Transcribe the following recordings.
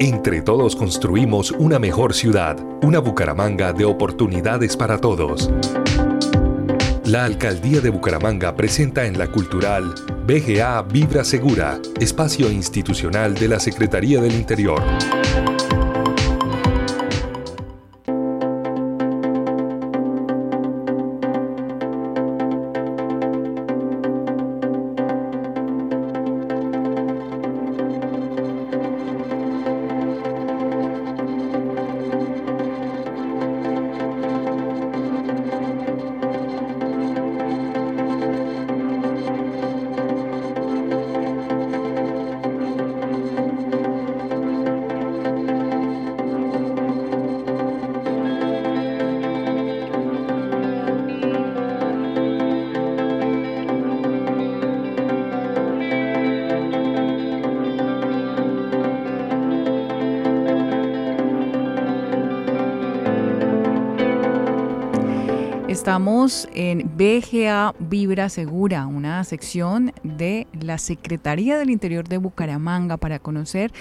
Entre todos construimos una mejor ciudad, una Bucaramanga de oportunidades para todos. La Alcaldía de Bucaramanga presenta en la cultural BGA Vibra Segura, espacio institucional de la Secretaría del Interior. Estamos en BGA Vibra Segura, una sección de la Secretaría del Interior de Bucaramanga para conocer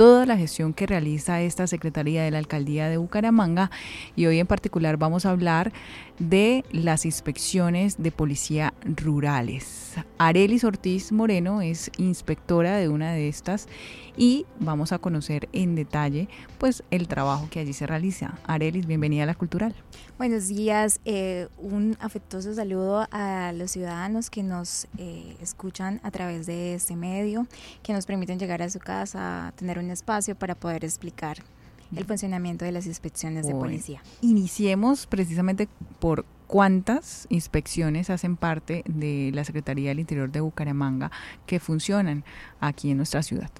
toda la gestión que realiza esta Secretaría de la Alcaldía de Bucaramanga y hoy en particular vamos a hablar de las inspecciones de policía rurales. Arelis Ortiz Moreno es inspectora de una de estas y vamos a conocer en detalle pues el trabajo que allí se realiza. Arelis, bienvenida a la Cultural. Buenos días, eh, un afectuoso saludo a los ciudadanos que nos eh, escuchan a través de este medio, que nos permiten llegar a su casa, tener un espacio para poder explicar el funcionamiento de las inspecciones de policía. Iniciemos precisamente por cuántas inspecciones hacen parte de la Secretaría del Interior de Bucaramanga que funcionan aquí en nuestra ciudad.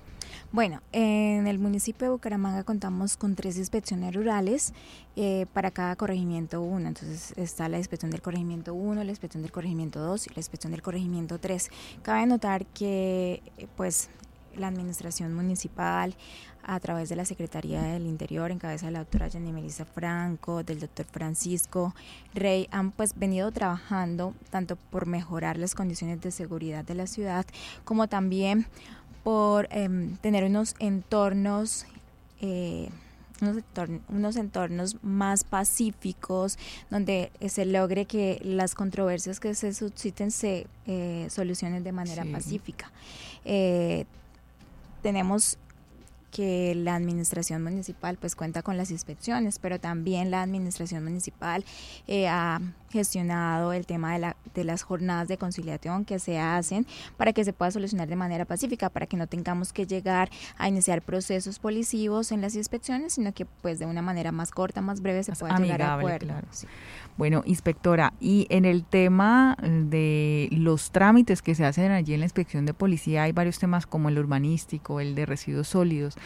Bueno, en el municipio de Bucaramanga contamos con tres inspecciones rurales eh, para cada corregimiento 1. Entonces está la inspección del corregimiento 1, la inspección del corregimiento 2 y la inspección del corregimiento 3. Cabe notar que pues la administración municipal a través de la Secretaría del Interior en cabeza de la doctora Jenny Melissa Franco, del doctor Francisco Rey, han pues venido trabajando tanto por mejorar las condiciones de seguridad de la ciudad como también por em, tener unos entornos, eh, unos, entornos más pacíficos, donde se logre que las controversias que se susciten se eh, solucionen de manera pacífica. Eh, tenemos que la administración municipal pues cuenta con las inspecciones, pero también la administración municipal eh, ha gestionado el tema de, la, de las jornadas de conciliación que se hacen para que se pueda solucionar de manera pacífica, para que no tengamos que llegar a iniciar procesos policivos en las inspecciones, sino que pues de una manera más corta, más breve se pueda llegar a acuerdo. Claro. Bueno, inspectora, y en el tema de los trámites que se hacen allí en la inspección de policía, hay varios temas como el urbanístico, el de residuos sólidos.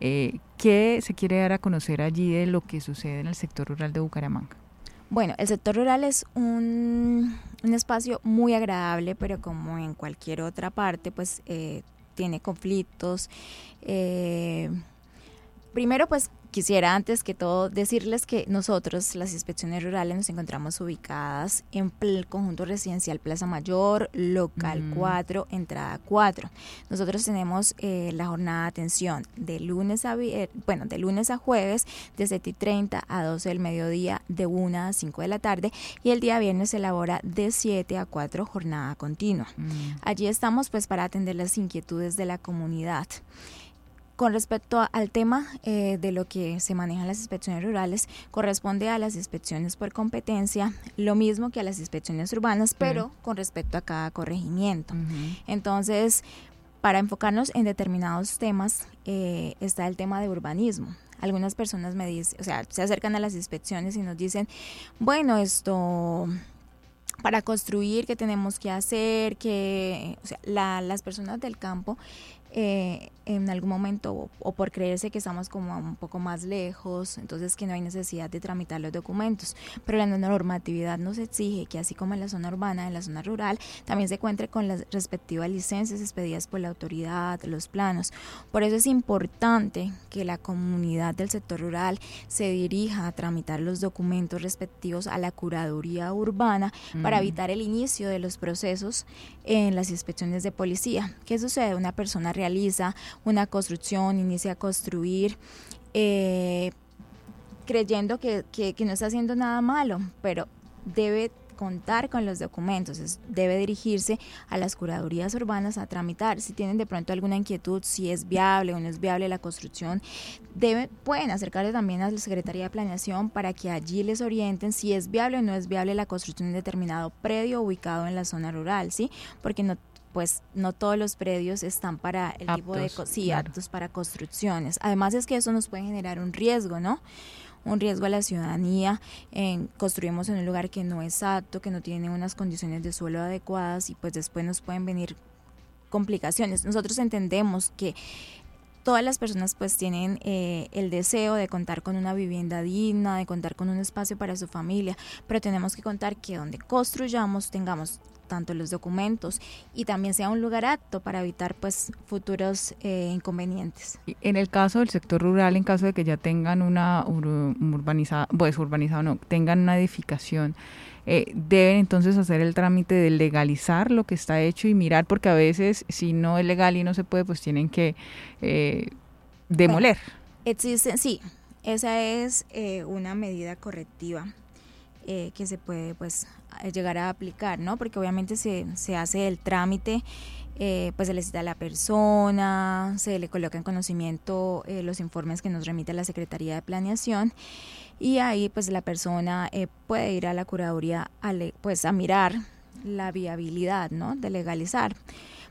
Eh, ¿Qué se quiere dar a conocer allí de lo que sucede en el sector rural de Bucaramanga? Bueno, el sector rural es un, espacio muy agradable, pero como en cualquier otra parte, pues eh, tiene conflictos. Eh, primero, pues Quisiera antes que todo decirles que nosotros, las inspecciones rurales, nos encontramos ubicadas en el conjunto residencial Plaza Mayor, local 4, mm. entrada 4. Nosotros tenemos eh, la jornada de atención de lunes a bueno, de lunes a jueves, de 7 y 30 a 12 del mediodía, de 1 a 5 de la tarde, y el día viernes se elabora de 7 a 4 jornada continua. Mm. Allí estamos pues para atender las inquietudes de la comunidad. Con respecto al tema eh, de lo que se manejan las inspecciones rurales, corresponde a las inspecciones por competencia, lo mismo que a las inspecciones urbanas, pero con respecto a cada corregimiento. Entonces, para enfocarnos en determinados temas, eh, está el tema de urbanismo. Algunas personas me dicen, o sea, se acercan a las inspecciones y nos dicen, bueno, esto para construir, qué tenemos que hacer, que, o sea, las personas del campo eh, en algún momento o, por creerse que estamos como un poco más lejos, entonces que no hay necesidad de tramitar los documentos. Pero la normatividad nos exige que así como en la zona urbana, en la zona rural, también se cuente con las respectivas licencias expedidas por la autoridad, los planos. Por eso es importante que la comunidad del sector rural se dirija a tramitar los documentos respectivos a la curaduría urbana para evitar el inicio de los procesos en las inspecciones de policía. ¿Qué sucede? Una persona realiza una construcción, inicia a construir, eh, creyendo que, que, no está haciendo nada malo, pero debe contar con los documentos, debe dirigirse a las curadurías urbanas a tramitar. Si tienen de pronto alguna inquietud, si es viable o no es viable la construcción, debe, pueden acercarse también a la Secretaría de Planeación para que allí les orienten si es viable o no es viable la construcción de determinado predio ubicado en la zona rural, ¿sí? Porque no pues no todos los predios están para el tipo de sí, aptos para construcciones. Además es que eso nos puede generar un riesgo, ¿no? un riesgo a la ciudadanía, en, construimos en un lugar que no es apto, que no tiene unas condiciones de suelo adecuadas y pues después nos pueden venir complicaciones. Nosotros entendemos que todas las personas pues tienen eh, el deseo de contar con una vivienda digna, de contar con un espacio para su familia, pero tenemos que contar que donde construyamos tengamos tanto los documentos y también sea un lugar apto para evitar pues futuros eh, inconvenientes. En el caso del sector rural, en caso de que ya tengan una urbanizada, pues urbanizado no, tengan una edificación, eh, deben entonces hacer el trámite de legalizar lo que está hecho y mirar, porque a veces si no es legal y no se puede, pues tienen que eh, demoler. existen, sí, esa es una medida correctiva eh, que se puede pues llegar a aplicar, ¿no? Porque obviamente se, se hace el trámite, eh, pues se le cita a la persona, se le coloca en conocimiento eh, los informes que nos remite la Secretaría de Planeación y ahí pues la persona puede ir a la curaduría a pues a mirar la viabilidad, ¿no? De legalizar,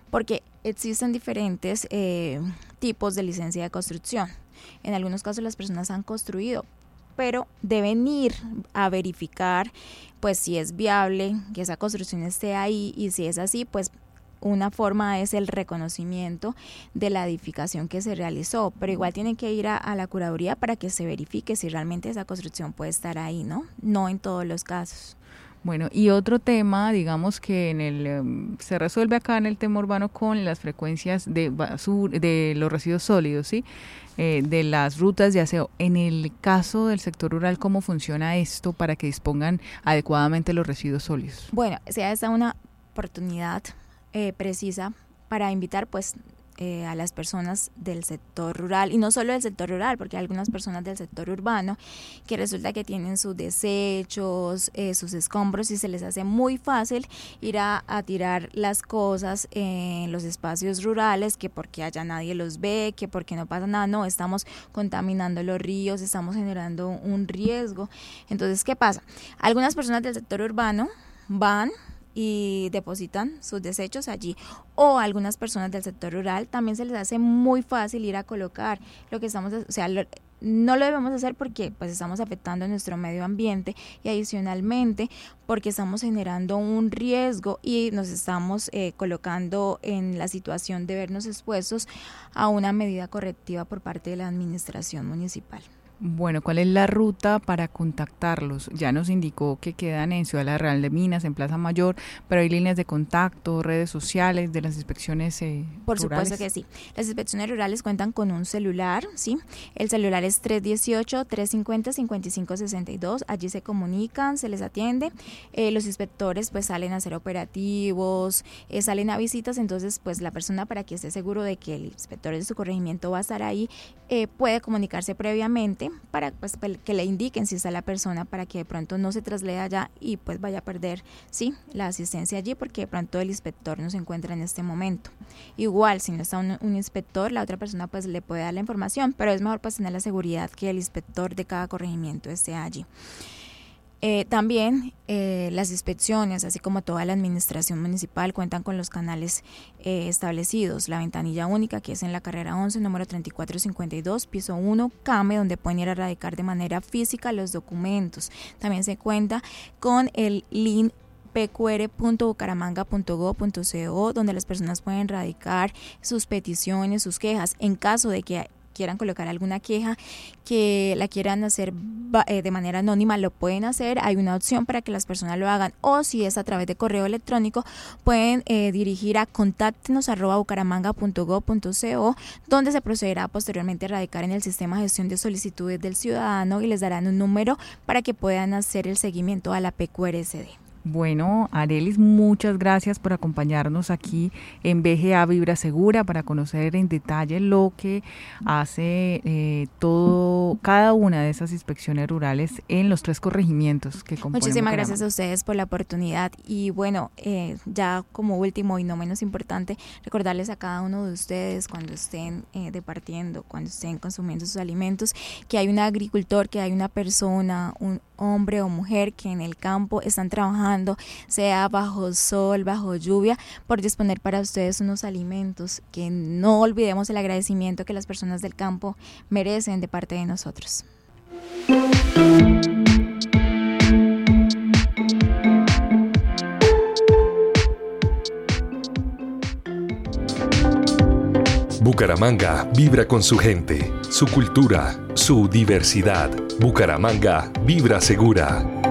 porque existen diferentes tipos de licencia de construcción. En algunos casos las personas han construido, pero deben ir a verificar pues si es viable que esa construcción esté ahí y si es así pues una forma es el reconocimiento de la edificación que se realizó, pero igual tienen que ir a, la curaduría para que se verifique si realmente esa construcción puede estar ahí, ¿no? No en todos los casos. Bueno, y otro tema, digamos que en el em, se resuelve acá en el tema urbano con las frecuencias de basura, de los residuos sólidos, ¿sí? Eh, de las rutas de aseo. En el caso del sector rural, ¿cómo funciona esto para que dispongan adecuadamente los residuos sólidos? Bueno, sea esta una oportunidad eh, precisa para invitar pues eh, a las personas del sector rural y no solo del sector rural, porque hay algunas personas del sector urbano que resulta que tienen sus desechos, eh, sus escombros y se les hace muy fácil ir a, tirar las cosas en los espacios rurales, que porque allá nadie los ve, que porque no pasa nada, no, estamos contaminando los ríos, estamos generando un riesgo. Entonces, ¿qué pasa? Algunas personas del sector urbano van y depositan sus desechos allí. O algunas personas del sector rural también se les hace muy fácil ir a colocar lo que estamos, o sea, no lo debemos hacer porque pues estamos afectando nuestro medio ambiente y adicionalmente porque estamos generando un riesgo y nos estamos eh, colocando en la situación de vernos expuestos a una medida correctiva por parte de la administración municipal. Bueno, ¿cuál es la ruta para contactarlos? Ya nos indicó que quedan en Ciudad Real de Minas, en Plaza Mayor, pero hay líneas de contacto, redes sociales de las inspecciones eh, Por supuesto que sí. Las inspecciones rurales cuentan con un celular, ¿sí? El celular es 318-350-5562. Allí se comunican, se les atiende. Eh, los inspectores pues salen a hacer operativos, eh, salen a visitas, entonces pues la persona para que esté seguro de que el inspector de su corregimiento va a estar ahí, puede comunicarse previamente para pues, que le indiquen si está la persona para que de pronto no se traslade allá y pues vaya a perder sí la asistencia allí porque de pronto el inspector no se encuentra en este momento. Igual si no está un, un inspector la otra persona pues le puede dar la información, pero es mejor pues tener la seguridad que el inspector de cada corregimiento esté allí. Eh, también eh, las inspecciones, así como toda la administración municipal, cuentan con los canales eh, establecidos. La ventanilla única, que es en la carrera 11, número 3452, piso 1, CAME, donde pueden ir a radicar de manera física los documentos. También se cuenta con el link pqr.bucaramanga.go.co, donde las personas pueden radicar sus peticiones, sus quejas. En caso de que quieran colocar alguna queja, que la quieran hacer eh, de manera anónima, lo pueden hacer. Hay una opción para que las personas lo hagan o si es a través de correo electrónico, pueden eh, dirigir a contáctenos donde se procederá posteriormente a radicar en el sistema de gestión de solicitudes del ciudadano y les darán un número para que puedan hacer el seguimiento a la PQRSD. Bueno, Arelis, muchas gracias por acompañarnos aquí en BGA Vibra Segura para conocer en detalle lo que hace eh, todo, cada una de esas inspecciones rurales en los tres corregimientos que componen. Muchísimas gracias a ustedes por la oportunidad y bueno, eh, ya como último y no menos importante, recordarles a cada uno de ustedes cuando estén eh, departiendo, cuando estén consumiendo sus alimentos, que hay un agricultor, que hay una persona, un hombre o mujer que en el campo están sea bajo sol, bajo lluvia, por disponer para ustedes unos alimentos, que no olvidemos el agradecimiento que las personas del campo merecen de parte de nosotros. Bucaramanga vibra con su gente, su cultura, su diversidad. Bucaramanga vibra segura.